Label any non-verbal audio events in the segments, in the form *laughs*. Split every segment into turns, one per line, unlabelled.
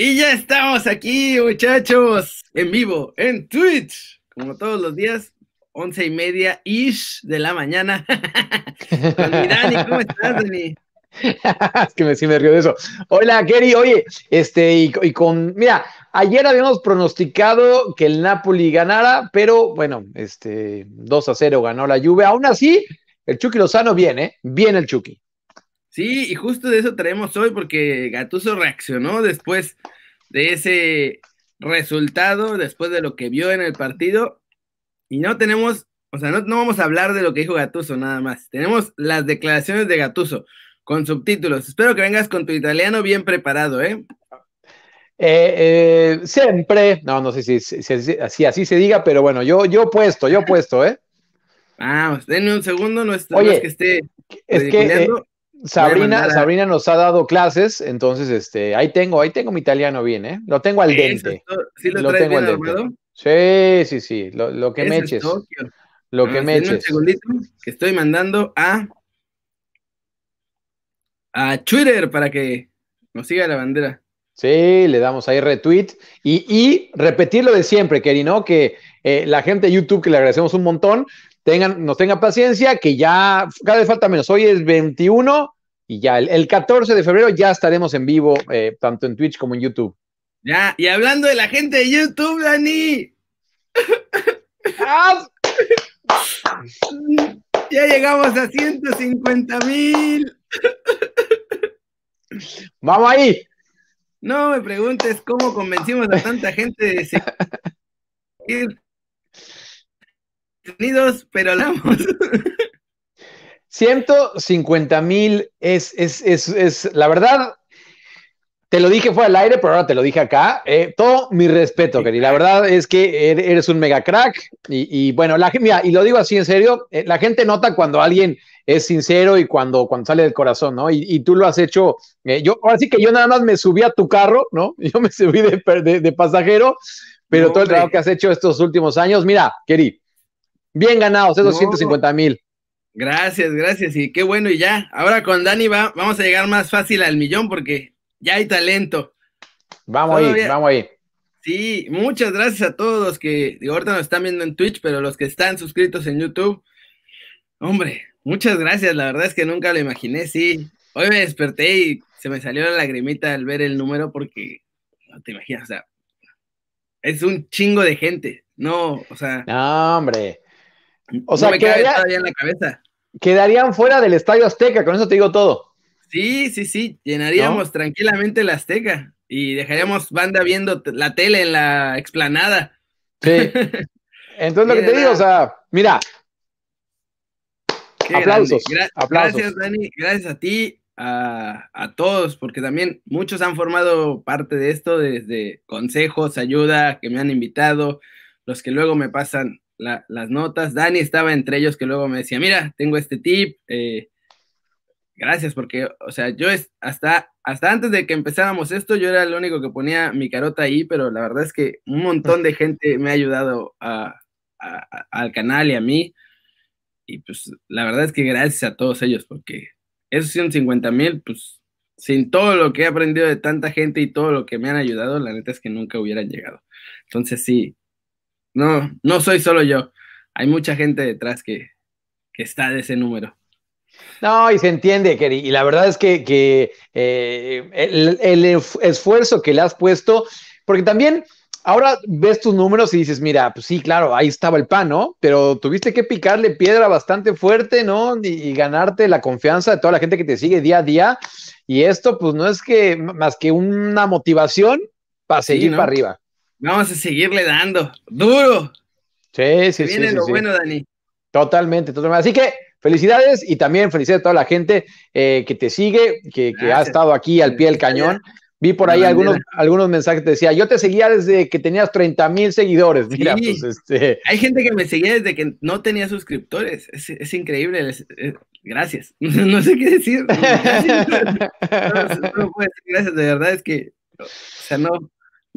Y ya estamos aquí, muchachos, en vivo, en Twitch, como todos los días, once y media ish de la mañana. con *laughs* mi Dani, ¿cómo estás, Dani? *laughs*
es que me, sí me río de eso. Hola, Kerry. Oye, este, y, con, mira, ayer habíamos pronosticado que el Napoli ganara, pero bueno, este, 2 a 0 ganó la Juve. Aún así, el Chucky Lozano viene, ¿eh? Viene el Chucky.
Sí, y justo de eso traemos hoy porque Gatuso reaccionó después de ese resultado, después de lo que vio en el partido. Y no tenemos, o sea, no, no vamos a hablar de lo que dijo Gatuso nada más. Tenemos las declaraciones de Gatuso con subtítulos. Espero que vengas con tu italiano bien preparado, ¿eh?
Eh, eh, siempre, no, no sé si, si, si, así se diga, pero bueno, yo, yo puesto, yo puesto, ¿eh?
Vamos, denme un segundo, no es,
Oye,
no es que esté.
Es que eh, Sabrina, a... Sabrina nos ha dado clases, entonces este, ahí tengo, ahí tengo mi italiano bien, ¿eh? Lo tengo al dente.
¿Sí lo, lo traes bien armado?
Sí, sí, sí, lo, lo que me eches. Lo que
ah,
me eches.
Un segundito, que estoy mandando a a Twitter para que nos siga la bandera.
Sí, le damos ahí retweet y, y repetir lo de siempre, Keri, ¿no? Que eh, la gente de YouTube, que le agradecemos un montón, tengan, nos tenga paciencia, que ya cada vez falta menos. Hoy es 21 y ya el, el 14 de febrero ya estaremos en vivo, eh, tanto en Twitch como en YouTube.
Ya, y hablando de la gente de YouTube, Dani.
¡Ah!
Ya llegamos a 150 mil.
Vamos ahí.
No me preguntes cómo convencimos a tanta gente de seguir Unidos, pero hablamos.
150 mil es, es, es, es, la verdad, te lo dije fuera del aire, pero ahora te lo dije acá. Eh, todo mi respeto, Keri. La verdad es que er, eres un mega crack. Y, y bueno, la, mira, y lo digo así en serio, eh, la gente nota cuando alguien es sincero y cuando, cuando sale del corazón, ¿no? Y, y tú lo has hecho. Eh, yo, ahora sí que yo nada más me subí a tu carro, ¿no? *laughs* Yo me subí de, de, de pasajero, pero no, todo el trabajo que has hecho estos últimos años, mira, Keri, bien ganados, esos no. 150 mil.
Gracias, gracias. Y qué bueno, y ya. Ahora con Dani va, vamos a llegar más fácil al millón porque ya hay talento.
Vamos Todavía. ahí, vamos ahí.
Sí, muchas gracias a todos los que digo, ahorita nos están viendo en Twitch, pero los que están suscritos en YouTube. Hombre, muchas gracias, la verdad es que nunca lo imaginé, sí. Hoy me desperté y se me salió la lagrimita al ver el número porque no te imaginas, o sea, es un chingo de gente, no, o sea.
No, hombre. O
no
sea,
me
quedaría,
todavía en la cabeza.
Quedarían fuera del Estadio Azteca, con eso te digo todo.
Sí, sí, sí, llenaríamos ¿No? tranquilamente la Azteca y dejaríamos banda viendo la tele en la explanada.
Sí. *laughs* Entonces lo que te digo, o sea, mira.
Qué
aplausos,
Gra
aplausos.
Gracias, Dani, gracias a ti, a, a, todos, porque también muchos han formado parte de esto, desde consejos, ayuda, que me han invitado, los que luego me pasan la, las notas. Dani estaba entre ellos que luego me decía, mira, tengo este tip, eh, gracias, porque, o sea, yo es, hasta, hasta antes de que empezáramos esto, yo era el único que ponía mi carota ahí, pero la verdad es que un montón de gente me ha ayudado al canal y a mí. Y pues la verdad es que gracias a todos ellos, porque esos 150 mil, pues sin todo lo que he aprendido de tanta gente y todo lo que me han ayudado, la neta es que nunca hubieran llegado. Entonces sí, no, no soy solo yo, hay mucha gente detrás que, que está de ese número.
No, y se entiende, Keri. Y la verdad es que, que eh, el, el, esfuerzo que le has puesto, porque también ahora ves tus números y dices, mira, pues sí, claro, ahí estaba el pan, ¿no? Pero tuviste que picarle piedra bastante fuerte, ¿no? Y, y, ganarte la confianza de toda la gente que te sigue día a día. Y esto, pues no es que más que una motivación para seguir sí, ¿no? para arriba.
Vamos a seguirle dando, duro.
Sí, sí,
viene
sí.
lo
sí,
bueno, Dani.
Totalmente, totalmente. Así que felicidades y también felicidades a toda la gente eh, que te sigue, que, que ha estado aquí al pie del cañón. Vi por ahí algunos, algunos mensajes que te decía, yo te seguía desde que tenías 30 mil seguidores. Mira,
sí.
pues este.
Hay gente que me seguía desde que no tenía suscriptores. Es, es increíble. Es, es, gracias. *laughs* No sé qué decir. Gracias. *laughs* No, no, puedo decir gracias. De verdad es que, o sea, no,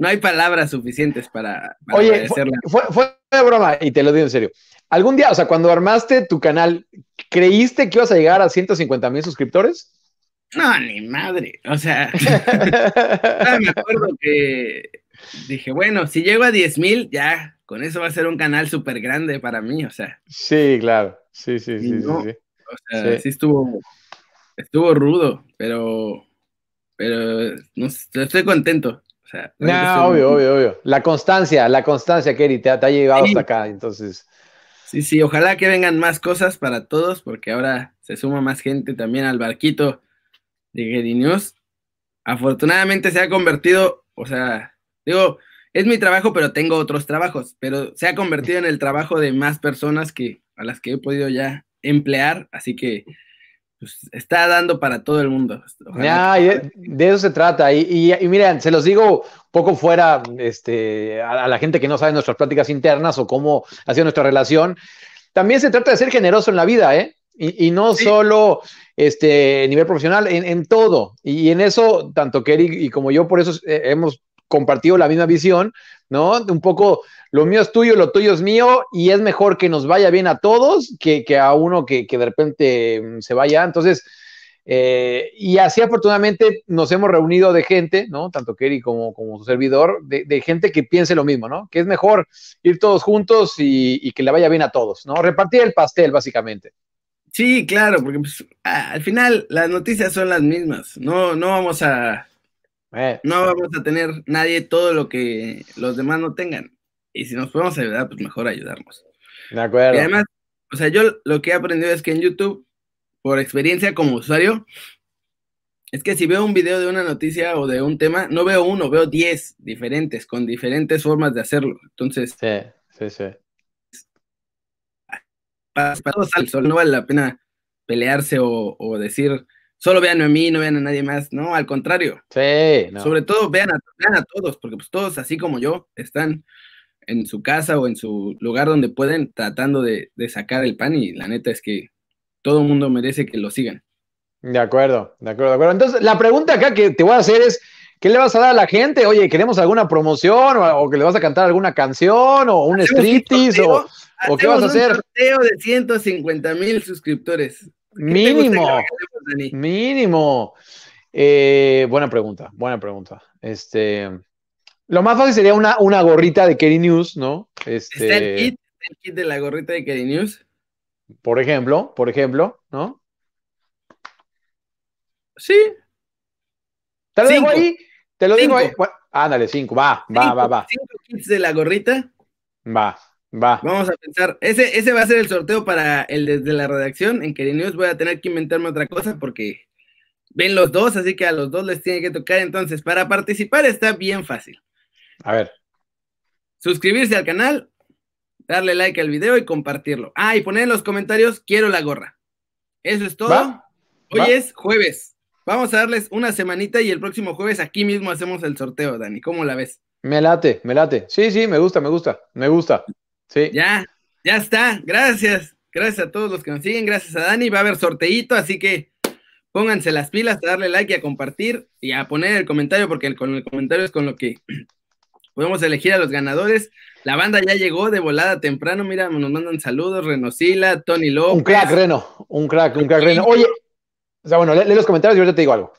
no hay palabras suficientes para, para
Oye, fue, fue, fue broma y te lo digo en serio. Algún día, o sea, cuando armaste tu canal, ¿creíste que ibas a llegar a 150 mil suscriptores?
No, ni madre. O sea, *laughs* me acuerdo que dije, bueno, si llego a 10 mil, ya, con eso va a ser un canal súper grande para mí, o sea.
Sí, claro. Sí, sí, sí, sí, O
sea, sí. estuvo, estuvo rudo, pero, pero no, estoy contento. Sea,
no, obvio, obvio, obvio. La constancia, la constancia, Kerry, te, te ha llevado hasta acá, entonces.
Sí, sí, ojalá que vengan más cosas para todos, porque ahora se suma más gente también al barquito de Gary News. Afortunadamente se ha convertido, o sea, digo, es mi trabajo, pero tengo otros trabajos, pero se ha convertido en el trabajo de más personas que a las que he podido ya emplear, así que pues, está dando para todo el mundo.
Ya, de, eso se trata. Y, y, miren, se los digo poco fuera este, a, la gente que no sabe nuestras pláticas internas o cómo ha sido nuestra relación. También se trata de ser generoso en la vida, ¿eh? Y, no solo este nivel profesional, en, todo. Y en eso, tanto Kerry y como yo, por eso eh, hemos compartido la misma visión, ¿no? Un poco lo mío es tuyo, lo tuyo es mío, y es mejor que nos vaya bien a todos que, a uno que, de repente mm, se vaya. Entonces, eh, y así afortunadamente nos hemos reunido de gente, ¿no? Tanto Kerry como, como su servidor, de, gente que piense lo mismo, ¿no? Que es mejor ir todos juntos y, que le vaya bien a todos, ¿no? Repartir el pastel, básicamente.
Sí, claro, porque pues, al final las noticias son las mismas. No, no vamos a eh. no vamos a tener nadie todo lo que los demás no tengan. Y si nos podemos ayudar, pues mejor ayudarnos.
De acuerdo.
Y además, o sea, yo lo que he aprendido es que en YouTube, por experiencia como usuario, es que si veo un video de una noticia o de un tema, no veo uno, veo diez diferentes, con diferentes formas de hacerlo. Entonces.
Sí, sí, sí.
Para, todos no vale la pena pelearse o, decir, solo vean a mí, no vean a nadie más. No, al contrario.
Sí.
Sobre todo vean a, vean a todos, porque pues todos, así como yo, están en su casa o en su lugar donde pueden tratando de, sacar el pan y la neta es que todo el mundo merece que lo sigan.
De acuerdo, de acuerdo, de acuerdo. Entonces, la pregunta acá que te voy a hacer es, ¿qué le vas a dar a la gente? Oye, ¿queremos alguna promoción o, que le vas a cantar alguna canción o un striptease o, o, qué vas a hacer? Un
sorteo de 150 mil suscriptores.
Mínimo, mínimo. Eh, buena pregunta, buena pregunta. Este, lo más fácil sería una, una gorrita de Kerry News, ¿no?
Este, ¿Está el kit, el kit de la gorrita de Kerry News?
Por ejemplo, por ejemplo, ¿no?
Sí.
Te lo digo ahí, te lo digo ahí. ándale, cinco, va, va, va, va.
Cinco kits de la gorrita.
Va, va.
Vamos a pensar, ese, ese va a ser el sorteo para el desde la redacción. En Kerry News voy a tener que inventarme otra cosa porque ven los dos, así que a los dos les tiene que tocar. Entonces, para participar está bien fácil.
A ver.
Suscribirse al canal, darle like al video y compartirlo. Ah, y poner en los comentarios, quiero la gorra. Eso es todo. Hoy es jueves. Vamos a darles una semanita y el próximo jueves aquí mismo hacemos el sorteo, Dani. ¿Cómo la ves?
Me late, me late. Sí, sí, me gusta, me gusta, me gusta. Sí.
Ya, ya está. Gracias. Gracias a todos los que nos siguen. Gracias a Dani. Va a haber sorteito, así que pónganse las pilas a darle like y a compartir y a poner el comentario, porque con el comentario es con lo que *clears throat* podemos elegir a los ganadores. La banda ya llegó de volada temprano, mira, nos mandan saludos, Renosila, Tony López.
Un crack, Reno, un crack, un crack, Reno. Oye, o sea, bueno, lee, los comentarios y ahorita te digo algo.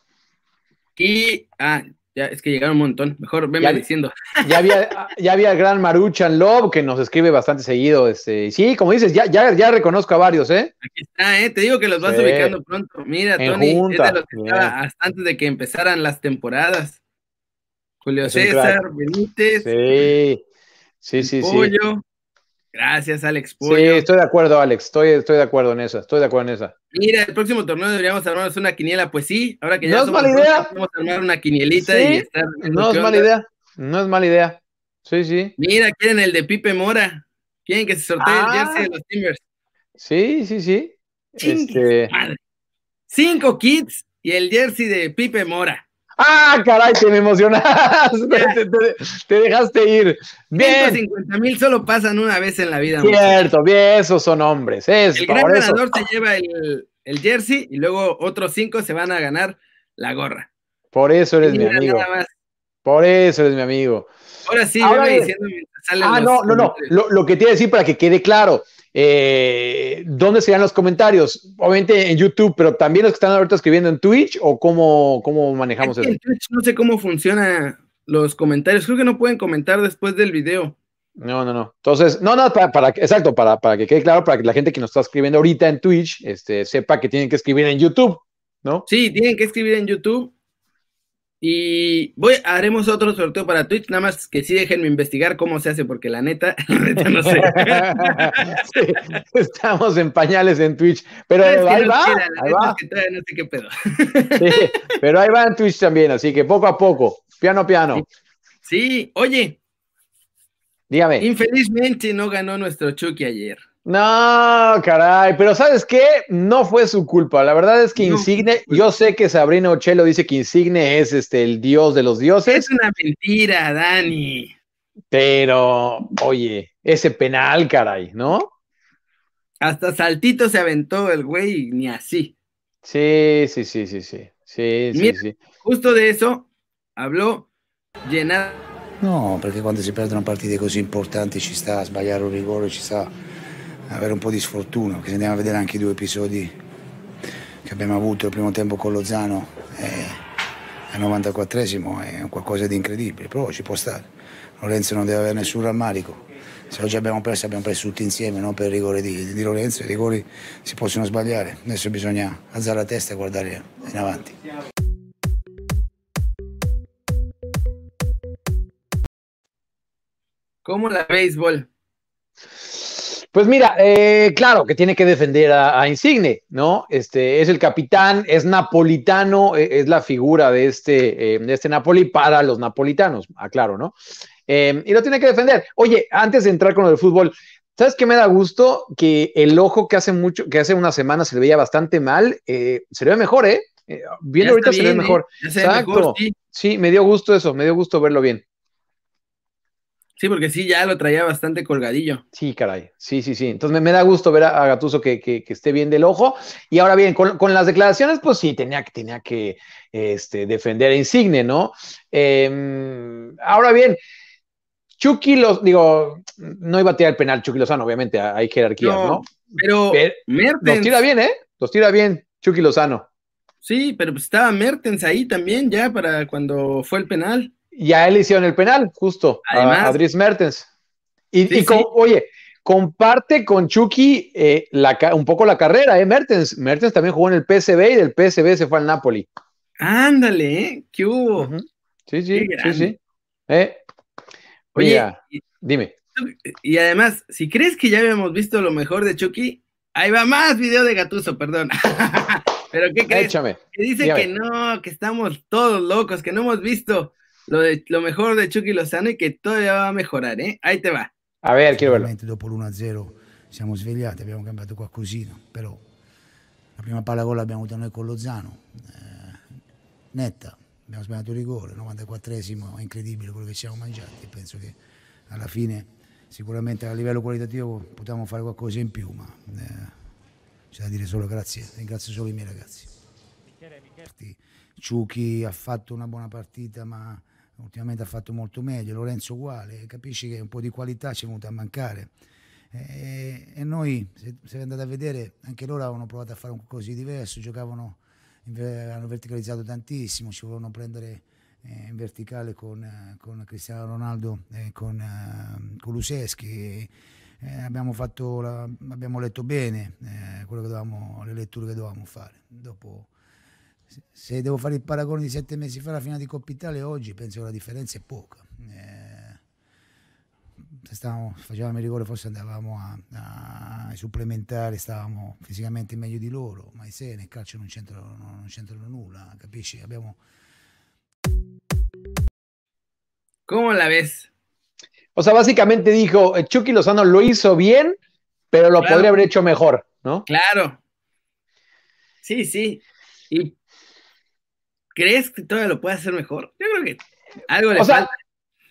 Y, ah, ya, es que llegaron un montón, mejor venme diciendo. *laughs*
Ya había, ya había el gran Maruchan Love que nos escribe bastante seguido. Este, sí, como dices, ya, ya, ya reconozco a varios, ¿eh?
Aquí está, ¿eh? Te digo que los vas ubicando pronto. Mira, Tony, es de los que estaba hasta antes de que empezaran las temporadas. Julio César, Benítez.
Sí, sí, sí.
Pollo. Gracias, Alex Pollo. Sí,
estoy de acuerdo, Alex. Estoy, estoy de acuerdo en eso. Estoy de acuerdo en esa.
Mira, el próximo torneo deberíamos armarnos una quiniela. Pues sí, ahora que ya
no es mala idea.
vamos a armar una quinielita y estar.
No es mala idea. No es mala idea. Sí, sí.
Mira, quieren el de Pipe Mora. Quieren que se sortee el jersey de ah. los Timbers.
Sí, sí, sí. Este...
Cinco kits y el jersey de Pipe Mora.
¡Ah, caray! Te me emocionaste, *laughs* te, dejaste ir. Bien.
150 mil solo pasan una vez en la vida.
Cierto, bien, esos son hombres. el
gran ganador se lleva el, jersey y luego otros cinco se van a ganar la gorra.
Por eso eres mi amigo. Por eso eres mi amigo.
Ahora sí, Ahora, diciendo
Ah, no, no, no. Lo, lo, que te iba a decir para que quede claro. Eh, ¿dónde serían los comentarios? Obviamente en YouTube, pero también los que están ahorita escribiendo en Twitch o cómo, cómo manejamos eso.
En Twitch no sé cómo funciona los comentarios. Creo que no pueden comentar después del video.
No, no, no. Entonces, no, no, para, para exacto, para, para, que quede claro, para que la gente que nos está escribiendo ahorita en Twitch este, sepa que tienen que escribir en YouTube, ¿no?
Sí, tienen que escribir en YouTube. Y voy, haremos otro sorteo para Twitch, nada más que sí déjenme investigar cómo se hace, porque la neta, *laughs* la neta no sé. *laughs*
sí, estamos en pañales en Twitch, pero
que
ahí
no
va, ahí va.
es que todavía no sé qué pedo.
Sí, pero ahí va en Twitch también, así que poco a poco, piano a piano.
Sí, oye,
Dígame.
infelizmente no ganó nuestro Chucky ayer.
No, caray, pero ¿sabes qué? No fue su culpa. La verdad es que
No,
Insigne,
pues-
yo sé que Sabrina Ochelo dice que Insigne es este el dios de los dioses,
Es una mentira, Dani.
pero oye, ese penal, caray, ¿no?
Hasta saltito se aventó el güey, ni así.
Sí, sí, sí, sí, sí. Sí, sí,
Mira.
sí.
Justo de eso habló Llenado.
No, perché quando si perdono partite così importanti ci sta a sbagliare un rigore, ci sta avere un po' di sfortuna, perché se andiamo a vedere anche i due episodi che abbiamo avuto il primo tempo con Lozano eh, al 94esimo è qualcosa di incredibile, però ci può stare. Lorenzo non deve avere nessun rammarico. Se oggi abbiamo perso, abbiamo perso tutti insieme, non per il rigore di, di Lorenzo, i rigori si possono sbagliare. Adesso bisogna alzare la testa e guardare in avanti.
¿Cómo la béisbol?
Pues mira, eh, claro que tiene que defender a, a Insigne, ¿no? Este es el capitán, es napolitano, eh, es la figura de este, eh, de este Napoli para los napolitanos, aclaro, ¿no? Eh, y lo tiene que defender. Oye, antes de entrar con el fútbol, ¿sabes qué me da gusto? Que el ojo que hace mucho, que hace una semana se le veía bastante mal, eh, se le ve mejor, ¿eh? Eh, viendo ahorita
está
se le ve
bien,
mejor. Exacto.
mejor, sí.
Sí, me dio gusto eso, me dio gusto verlo bien.
Sí, porque sí, ya lo traía bastante colgadillo.
Sí, caray. Sí, sí, sí. Entonces me, me da gusto ver a, a Gattuso que, que- que esté bien del ojo. Y ahora bien, con, con las declaraciones, pues sí, tenía, que- tenía que este, defender a Insigne, ¿no? Eh, ahora bien, Chucky los, digo, no iba a tirar el penal Chucky Lozano, obviamente, hay jerarquías, ¿no?
No, Pero
Pero
Mertens.
los tira bien, ¿eh? Los tira bien Chucky Lozano.
Sí, pero pues estaba Mertens ahí también ya para cuando fue el penal.
Y a él hicieron el penal, justo,
Además.
a, a Dries Mertens. Y,
Sí,
y con-
sí.
oye, comparte con Chucky eh, la un poco la carrera, ¿eh? Mertens. Mertens también jugó en el PSV y del PSV se fue al Napoli.
Ándale, ¿eh? ¿Qué hubo?
Sí, sí,
Qué
sí, sí. Eh,
Oye, y,
dime.
y además, si crees que ya habíamos visto lo mejor de Chucky, ahí va más video de Gatuso, perdón. *laughs* pero ¿qué crees?
Échame.
Que dice que no, que estamos todos locos, que no hemos visto lo, de, lo mejor de Chucky Lozano y que todavía va a mejorar, ¿eh? Ahí te va.
A ver, quiero verlo.
Ovviamente dopo l'1-0 siamo svegliati, abbiamo cambiato qualcosina, però la prima palla gol l'abbiamo avuta noi con Lozano, eh, netta, abbiamo sbagliato il rigore, 94esimo, è incredibile quello che ci siamo mangiati, penso che alla fine sicuramente a livello qualitativo potevamo fare qualcosa in più, ma eh, c'è da dire solo grazie, ringrazio solo i miei ragazzi. Ciuchi ha fatto una buona partita, ma ultimamente ha fatto molto meglio. Lorenzo uguale, capisci che un po' di qualità ci è venuta a mancare. E, e noi, se, se andate a vedere, anche loro avevano provato a fare qualcosa di diverso, giocavano, hanno verticalizzato tantissimo, ci volevano prendere eh, in verticale con, con Cristiano Ronaldo e con, eh, con Luseschi. Eh, abbiamo, fatto la- abbiamo letto bene eh, che dovevamo, le letture che dovevamo fare. Dopo, se- se devo fare il paragone di sette mesi fa alla finale di Coppa Italia oggi, penso che la differenza è poca. Eh, se stavamo, facevamo il rigore forse andavamo a, a- ai supplementari, stavamo fisicamente meglio di loro, ma i sei nel calcio non c'entrano, non c'entrano nulla, capisci? Abbiamo,
¿Cómo la ves?
O sea, básicamente dijo, eh, Chucky Lozano lo hizo bien, pero lo
Claro.
podría haber hecho mejor, ¿no?
Claro. Sí, sí. ¿Y crees que todavía lo puede hacer mejor? Yo creo que algo le
O sea.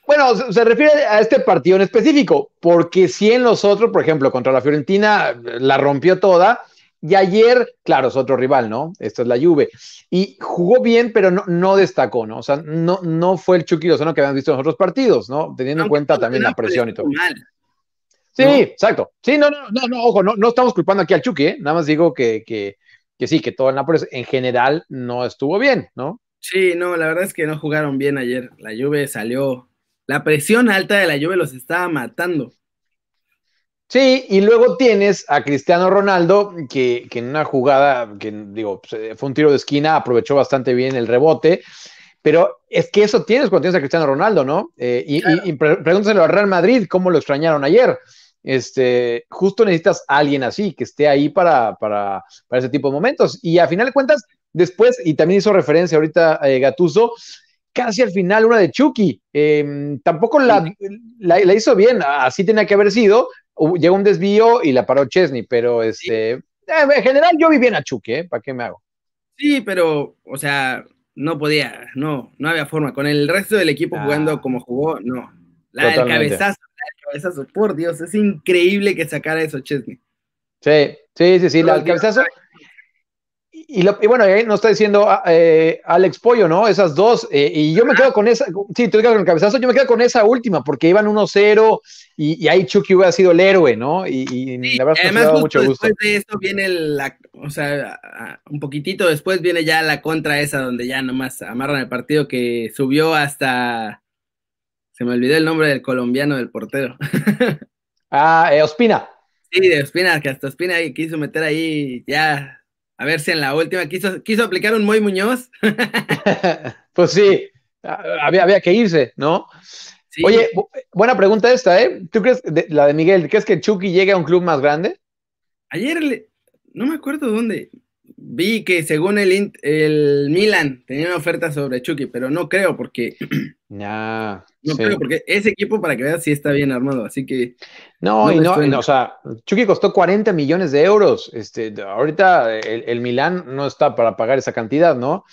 Bueno, se, se refiere a este partido en específico, porque si en los otros, por ejemplo, contra la Fiorentina la rompió toda, y ayer, claro, es otro rival, ¿no? Esto es la Juve, y jugó bien, pero no, no destacó, ¿no? O sea, no, no fue el Chucky Lozano que habíamos visto en los otros partidos, ¿no? Teniendo en cuenta también la presión y todo.
mal.
Sí, exacto. Sí, no, no, no, no, ojo, no, no estamos culpando aquí al Chucky, ¿eh? Nada más digo que, que, que sí, que todo el Nápoles en general no estuvo bien, ¿no?
Sí, no, la verdad es que no jugaron bien ayer. La Juve salió, la presión alta de la Juve los estaba matando.
Sí, y luego tienes a Cristiano Ronaldo, que, que en una jugada, que digo, pues, fue un tiro de esquina, aprovechó bastante bien el rebote, pero es que eso tienes cuando tienes a Cristiano Ronaldo, ¿no? Eh, y, claro. y, y pregúntaselo a Real Madrid, cómo lo extrañaron ayer. Este, justo necesitas a alguien así, que esté ahí para, para, para ese tipo de momentos. Y a final de cuentas, después, y también hizo referencia ahorita eh, Gatuso, casi al final una de Chucky. Eh, tampoco la, la, la, hizo bien, así tenía que haber sido. Llegó un desvío y la paró Chesney, pero este, eh, en general yo vi bien a Chucky, ¿eh? ¿Para qué me hago?
Sí, pero, o sea, no podía, no, no había forma. Con el resto del equipo ah. jugando como jugó, no. La del cabezazo, cabezazo, por Dios, es increíble que sacara eso Chesney.
Sí, sí, sí, sí, la del cabezazo. Y, lo, y, bueno, ahí nos está diciendo eh, Alex Pollo, ¿no? Esas dos. Eh, y yo me quedo con esa. Sí, tú quedas con el cabezazo. Yo me quedo con esa última, porque iban 1-0 y, y, ahí Chucky hubiera sido el héroe, ¿no? Y, y
sí, la verdad es que me ha dado mucho gusto. Después de esto viene la. O sea, un poquito después viene ya la contra esa, donde ya nomás amarran el partido que subió hasta. Se me olvidó el nombre del colombiano del portero. *laughs*
ah, eh, Ospina.
Sí, de Ospina, que hasta Ospina quiso meter ahí ya a ver si en la última quiso, quiso aplicar un Moy Muñoz. *laughs* *laughs*
pues sí, había, había que irse, ¿no? Sí. Oye, bu buena pregunta esta, ¿eh? ¿Tú crees, de, la de Miguel, ¿crees que Chucky llegue a un club más grande?
Ayer, le, no me acuerdo dónde, vi que según el, el Milan tenía una oferta sobre Chucky, pero no creo porque... *clears throat*
Nah,
no sí. creo, porque ese equipo, para que veas, sí está bien armado, así que...
No, no y no, no, o sea, Chucky costó 40 millones de euros. Este, ahorita el, el Milan no está para pagar esa cantidad, ¿no?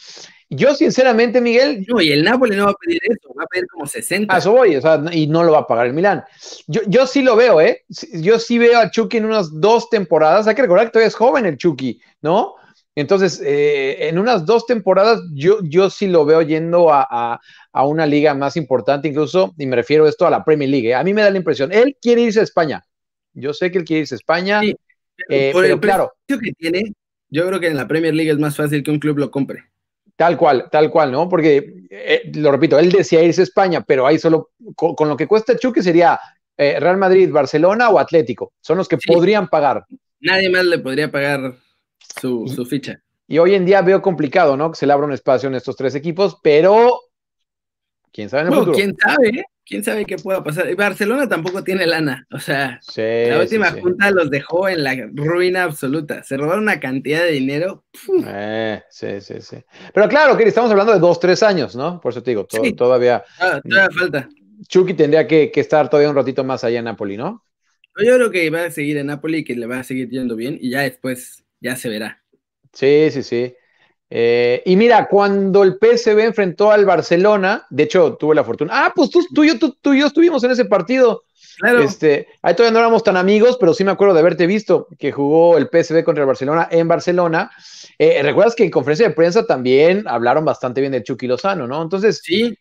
Yo, sinceramente, Miguel.
No, y el Napoli no va a pedir eso, va a pedir como 60.
A eso voy, o sea, y no lo va a pagar el Milán. Yo, yo sí lo veo, ¿eh? Yo sí veo a Chucky en unas dos temporadas. Hay que recordar que todavía es joven el Chucky, ¿no? Entonces, eh, en unas dos temporadas, yo, yo sí lo veo yendo a, a, a, una liga más importante, incluso, y me refiero esto a la Premier League. ¿eh? A mí me da la impresión, él quiere irse a España. Yo sé que él quiere irse a España, sí,
pero, por pero el claro. que tiene, yo creo que en la Premier League es más fácil que un club lo compre.
Tal cual, tal cual, ¿no? Porque, eh, lo repito, él decía irse a España, pero ahí solo, con, con lo que cuesta Chucky sería eh, Real Madrid, Barcelona o Atlético. Son los que sí. podrían pagar.
Nadie más le podría pagar su, su ficha.
Y hoy en día veo complicado, ¿no? Que se le abra un espacio en estos tres equipos, pero quién sabe en el
bueno,
futuro.
quién sabe, quién sabe qué pueda pasar. Barcelona tampoco tiene lana, o sea, sí, la última sí, junta sí. los dejó en la ruina absoluta. Se robaron una cantidad de dinero.
Eh, sí, sí, sí. Pero claro, que estamos hablando de dos, tres años, ¿no? Por eso te digo, to todavía.
Ah, todavía falta.
Chucky tendría que, que, estar todavía un ratito más allá en Napoli, ¿no?
Yo creo que va a seguir en Napoli y que le va a seguir yendo bien y ya después ya se verá.
Sí, sí, sí. Eh, y mira, cuando el PSV enfrentó al Barcelona, de hecho tuve la fortuna. Ah, pues tú, tú, yo, tú, tú y yo estuvimos en ese partido.
Claro.
Este, ahí todavía no éramos tan amigos, pero sí me acuerdo de haberte visto que jugó el PSV contra el Barcelona en Barcelona. Eh, Recuerdas que en conferencia de prensa también hablaron bastante bien de Chucky Lozano, ¿no? Entonces,
sí.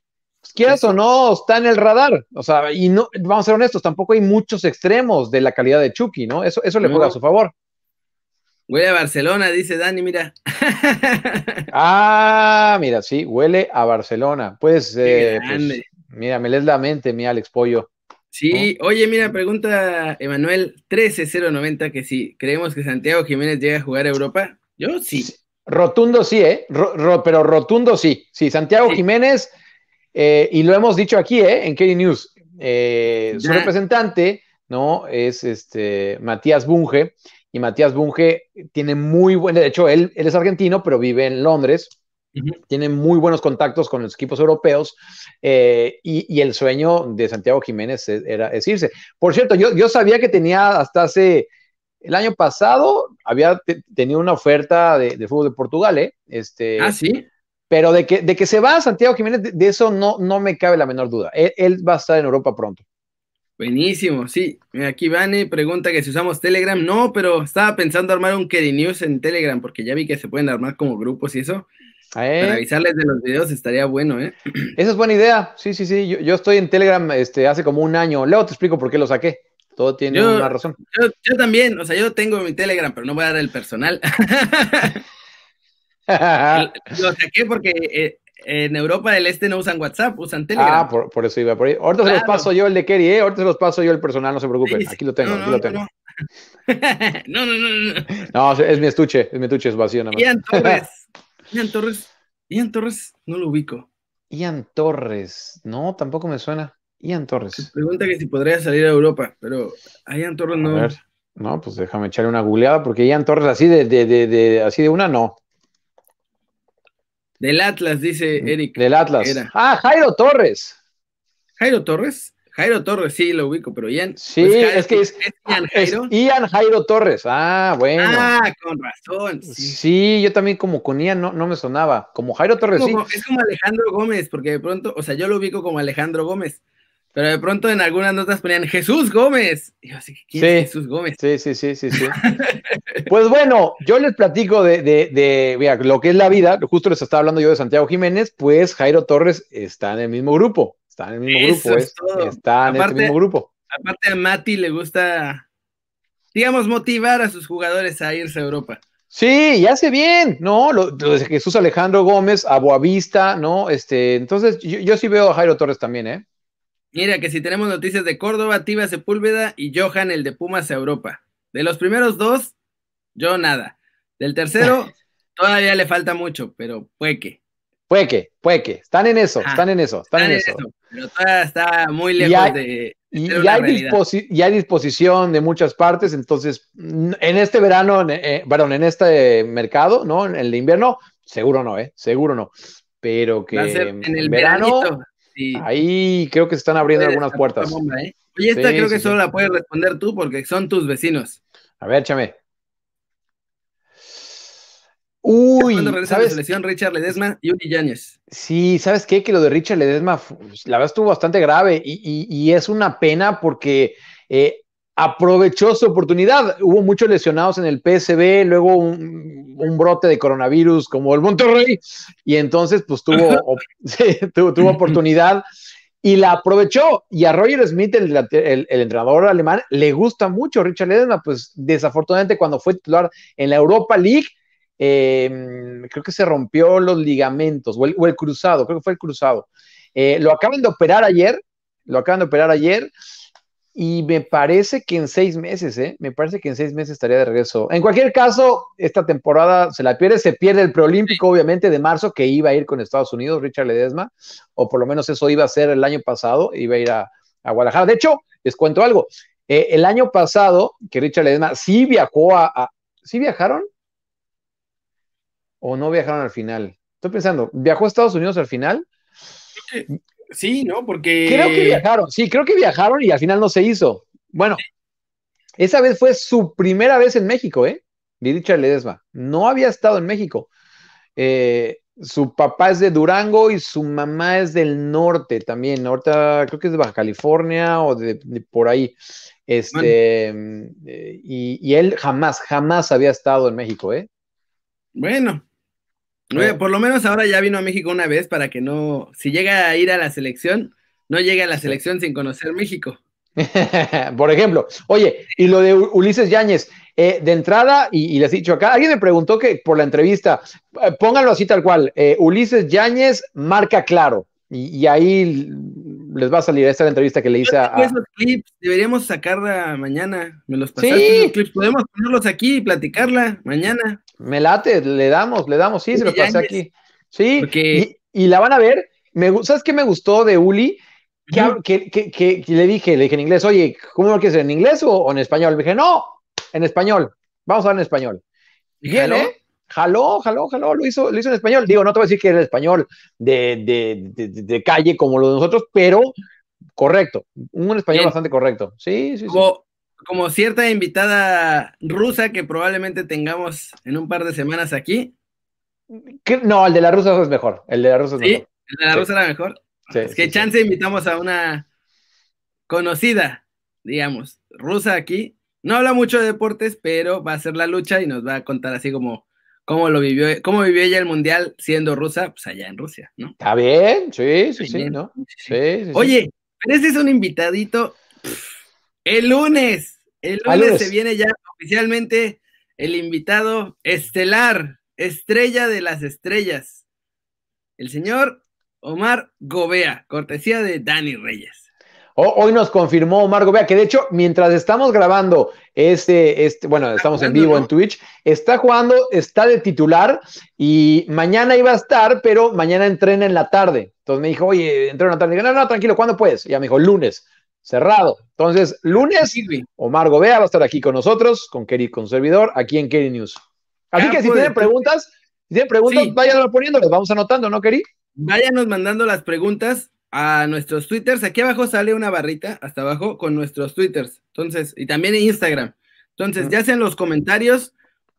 quieras sí. o no, está en el radar. O sea, y no, vamos a ser honestos, tampoco hay muchos extremos de la calidad de Chucky, ¿no? Eso, eso le juega no. a su favor.
Huele a Barcelona, dice Dani, mira. *laughs*
ah, mira, sí, huele a Barcelona. Pues, eh, pues mira, me lees la mente, mi Alex Pollo.
Sí, ¿no? oye, mira, pregunta Emanuel 13090 que si creemos que Santiago Jiménez llega a jugar a Europa. Yo sí.
Rotundo sí, ¿eh? Ro, ro, pero rotundo sí. Sí, Santiago sí. Jiménez, eh, y lo hemos dicho aquí, ¿eh? En Kelly News. Eh, su representante, ¿no? Es este Matías Bunge y Matías Bunge tiene muy buen, de hecho, él, él es argentino, pero vive en Londres, uh -huh. tiene muy buenos contactos con los equipos europeos eh, y, y, el sueño de Santiago Jiménez es, era, es irse. Por cierto, yo, yo sabía que tenía hasta hace, el año pasado, había tenido una oferta de, de, fútbol de Portugal, ¿eh? Este,
ah, sí.
Pero de que, de que se va Santiago Jiménez, de, de eso no, no me cabe la menor duda. Él, él va a estar en Europa pronto.
Buenísimo, sí. Aquí Vane pregunta que si usamos Telegram. No, pero estaba pensando armar un Keri News en Telegram, porque ya vi que se pueden armar como grupos y eso. ¿Eh? Para avisarles de los videos estaría bueno, ¿eh? *clears throat*
Esa es buena idea. Sí, sí, sí. Yo, yo, estoy en Telegram este, hace como un año. Luego te explico por qué lo saqué. todo tiene
Yo-
una razón.
Yo, yo también, o sea, yo tengo mi Telegram, pero no voy a dar el personal. *laughs* *laughs* Lo saqué porque eh, en Europa del Este no usan WhatsApp, usan Telegram.
ah, por, por eso iba por ahí. Ahorita se los paso yo el de Kerry, ¿eh? Ahorita se los paso yo el personal, no se preocupen.
Sí, sí.
Aquí lo tengo,
No,
aquí
no,
lo tengo.
No, no, *laughs* no, no, no.
No, es mi estuche, es mi estuche, es vacío nada más.
Ian Torres. *laughs* Ian Torres. Ian Torres no lo ubico.
Ian Torres, no, tampoco me suena. Ian Torres.
Pregunta que si podría salir a Europa, pero a Ian Torres
A
no.
ver, no, pues déjame echarle una googleada porque Ian Torres así de, de, de, de- así de una no.
Del Atlas, dice Eric.
Del Atlas.
Era.
Ah, Jairo Torres.
Jairo Torres. Jairo Torres, sí, lo ubico, pero Ian.
Sí,
pues, Jairo-
es que es,
Ian
es
Jairo.
Ian Jairo Torres. Ah, bueno.
Ah, con razón.
sí.
Sí.
yo también como con Ian no, no me sonaba. Como Jairo Torres, sí.
Como- es como Alejandro Gómez, porque de pronto, o sea, yo lo ubico como Alejandro Gómez, pero de pronto en algunas notas ponían Jesús Gómez. Y yo así, ¿quién
Sí.
es Jesús Gómez?
Sí, sí, sí, sí, sí. *laughs* Pues bueno, yo les platico de, de, de, mira, lo que es la vida. Justo les estaba hablando yo de Santiago Jiménez, pues Jairo Torres está en el mismo grupo. Está en el mismo
Eso
grupo,
es todo.
está en
Aparte-
este mismo grupo.
Aparte a Mati le gusta, digamos, motivar a sus jugadores a irse a Europa.
Sí, y hace bien, ¿no? Lo, lo de Jesús Alejandro Gómez, a Boavista, ¿no? Este, entonces, yo, yo sí veo a Jairo Torres también, ¿eh?
Mira que si tenemos noticias de Córdoba, Tiva Sepúlveda y Johan, el de Pumas a Europa. De los primeros dos, yo nada. Del tercero, *laughs* todavía le falta mucho, pero puede que.
Puede que, puede que. Están en eso, están en eso, están en eso.
Pero todavía está muy
Y
lejos
hay-
de.
Y, hay
realidad.
disposi- y hay disposición de muchas partes, entonces, en este verano, en, eh, perdón, en este mercado, ¿no? En el de invierno, seguro no, ¿eh? Seguro no. Pero que
en el
verano.
Sí.
ahí creo que se están abriendo algunas puertas.
bomba, ¿eh? Oye, esta
Sí,
creo que
sí.
solo la puedes responder tú porque son tus vecinos.
A ver, échame. Uy,
Cuando regresa
¿sabes?
selección, Richard Ledesma y Uri Yáñez.
Sí, ¿sabes qué? Que lo de Richard Ledesma, la verdad estuvo bastante grave y, y- y es una pena porque eh, aprovechó su oportunidad. Hubo muchos lesionados en el PSB, luego un, un brote de coronavirus como el Monterrey y entonces pues tuvo, *laughs* sí, tuvo, tuvo oportunidad y la aprovechó. Y a Roger Smith, el, el- el entrenador alemán, le gusta mucho Richard Ledesma, pues desafortunadamente cuando fue titular en la Europa League, eh, creo que se rompió los ligamentos o el, o el cruzado, creo que fue el cruzado. Eh, lo acaban de operar ayer, lo acaban de operar ayer y me parece que en seis meses, ¿eh? Me parece que en seis meses estaría de regreso. En cualquier caso, esta temporada se la pierde, se pierde el preolímpico, obviamente, de marzo, que iba a ir con Estados Unidos, Richard Ledesma, o por lo menos eso iba a ser el año pasado, iba a ir a, a Guadalajara. De hecho, les cuento algo. Eh, el año pasado, que Richard Ledesma sí viajó a, a ¿sí viajaron? ¿O no viajaron al final? Estoy pensando, ¿viajó a Estados Unidos al final?
Sí, ¿no? Porque.
Creo que viajaron, sí, creo que viajaron y al final no se hizo. Bueno, esa vez fue su primera vez en México, ¿eh? De Richard Ledesma. No había estado en México. Eh, su papá es de Durango y su mamá es del norte también. Ahorita creo que es de Baja California o de, de por ahí. Este, eh, y, y él jamás, jamás había estado en México, ¿eh?
Bueno.
Bueno.
Por lo menos ahora ya vino a México una vez para que no. Si llega a ir a la selección, no llegue a la selección sin conocer México. *laughs*
Por ejemplo, oye, y lo de Ulises Yáñez, eh, de entrada, y, y les he dicho acá, alguien me preguntó que por la entrevista, eh, pónganlo así tal cual, eh, Ulises Yáñez marca claro, y, y ahí les va a salir esta entrevista que le hice a...
Esos clips, deberíamos sacarla mañana. Me los pasaste
Sí.
esos clips. Podemos ponerlos aquí y platicarla mañana.
me late, le damos, le damos, sí, se lo
Uli
pasé aquí. Sí,
Porque-
y, y la van a ver. Me, ¿Sabes qué me gustó de Uli? Que,
Ujú.
que- que- que- que le dije, le dije en inglés, oye, ¿cómo lo quieres en inglés o, o en español? Me dije, no, en español, vamos a hablar en español.
¿Y
Bien,
jaló?
Jaló, jaló, lo hizo, lo hizo en español. Digo, no te voy a decir que era el español de, de, de- calle como lo de nosotros, pero correcto, un español
Bien.
bastante correcto. Sí, sí, sí.
Como, cierta invitada rusa que probablemente tengamos en un par de semanas aquí.
Que- No, el de la rusa es mejor, el de la rusa es
Sí,
mejor.
el de la
Sí.
rusa era mejor.
Sí,
es que
sí, sí.
chance invitamos a una conocida, digamos, rusa aquí. No habla mucho de deportes, pero va a hacer la lucha y nos va a contar así como cómo lo vivió, cómo vivió ella el mundial siendo rusa, pues allá en Rusia, ¿no?
Está bien, sí, sí, sí. ¿no? Sí, sí, sí.
Oye, pero ese es un invitadito El lunes, el lunes, se viene ya oficialmente el invitado estelar, estrella de las estrellas, el señor Omar Gobea, cortesía de Dani Reyes.
Hoy nos confirmó Omar Gobea que de hecho, mientras estamos grabando este, este bueno, estamos en vivo en Twitch, está jugando, está de titular y mañana iba a estar, pero mañana entrena en la tarde. Entonces me dijo, oye, entrena en la tarde. Digo, no, no, tranquilo, ¿cuándo puedes? Y ya me dijo, lunes, cerrado. Entonces, lunes, Omar Gobea va a estar aquí con nosotros, con Kerry, con servidor, aquí en Kerry News. Así que si tienen preguntas, si tienen preguntas, sí. váyanlo poniendo, los vamos anotando, ¿no, Kerry?
Váyanos mandando las preguntas a nuestros twitters. Aquí abajo sale una barrita, hasta abajo, con nuestros twitters. Entonces, y también en Instagram. Entonces, ya sea en los comentarios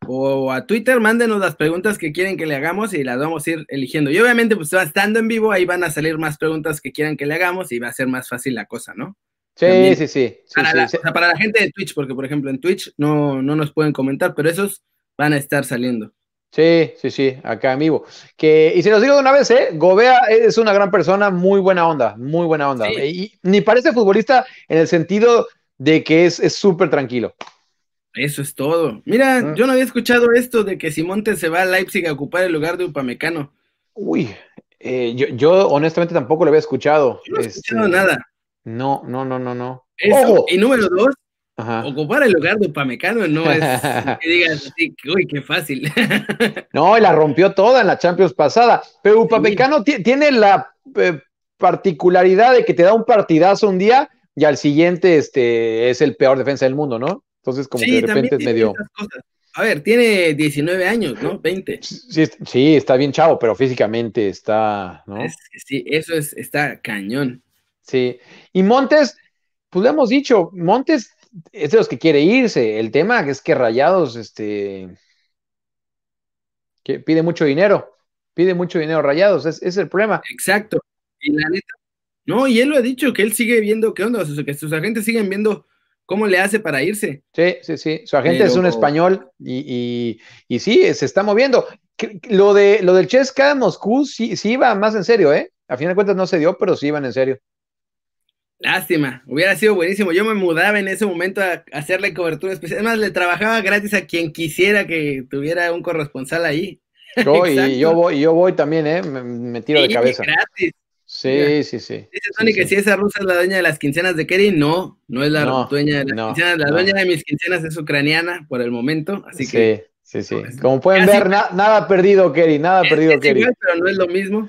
o a Twitter, mándenos las preguntas que quieren que le hagamos y las vamos a ir eligiendo. Y obviamente, pues estando en vivo, ahí van a salir más preguntas que quieran que le hagamos y va a ser más fácil la cosa, ¿no?
Sí, sí, sí.
para, la,
sí.
O sea, para la gente de Twitch, porque por ejemplo en Twitch no, no nos pueden comentar, pero esos van a estar saliendo.
Sí, sí, sí, acá en vivo. Que, y se los digo de una vez, ¿eh? Gobea es una gran persona, muy buena onda, muy buena onda. Sí. Y ni parece futbolista en el sentido de que es súper tranquilo.
Eso es todo. Mira, mm. yo no había escuchado esto de que Simonte se va a Leipzig a ocupar el lugar de Upamecano.
Uy, eh, yo, yo, honestamente tampoco lo había escuchado.
Yo no he escuchado este, nada.
No, no, no, no, no.
Eso, y número dos, Ajá. Ocupar el lugar de Upamecano no es *laughs* que digas así, uy, qué fácil. *laughs*
no, y la rompió toda en la Champions pasada. Pero Upamecano sí. tiene la eh, particularidad de que te da un partidazo un día y al siguiente este, es el peor defensa del mundo, ¿no? Entonces, como sí, que de repente es medio.
A ver, tiene 19 años, ¿no? 20.
Sí, sí, está bien chavo, pero físicamente está, ¿no?
Es, sí, eso es, está cañón.
Sí. Y Montes, pues le hemos dicho, Montes es de los que quiere irse. El tema es que Rayados, este, que pide mucho dinero, pide mucho dinero Rayados, es, es el problema.
Exacto. Y la neta, no, y él lo ha dicho, que él sigue viendo qué onda, o sea, que sus agentes siguen viendo cómo le hace para irse.
Sí, sí, sí. Su agente Pero... es un español y, y, y, sí, se está moviendo. Lo, de, lo del Chesca Moscú sí, sí iba más en serio, ¿eh? A fin de cuentas no se dio, pero sí iban en serio.
Lástima, hubiera sido buenísimo. Yo me mudaba en ese momento a hacerle cobertura especial. Además, le trabajaba gratis a quien quisiera que tuviera un corresponsal ahí. *laughs*
Yo, y yo voy, yo voy también, ¿eh? Me, me tiro
sí,
de cabeza.
Gratis.
Sí,
Mira.
sí, sí.
Dice Tony
sí,
que
sí.
si esa rusa es la dueña de las quincenas de Kerry, no, no es la
No,
dueña de las
no,
quincenas. La
no.
dueña de mis quincenas es ucraniana por el momento, así
sí,
que
sí, sí.
pues,
Como pueden
casi-
ver, na- nada perdido, Kerry, nada
es,
perdido,
es
Kerry.
igual, pero no es lo mismo.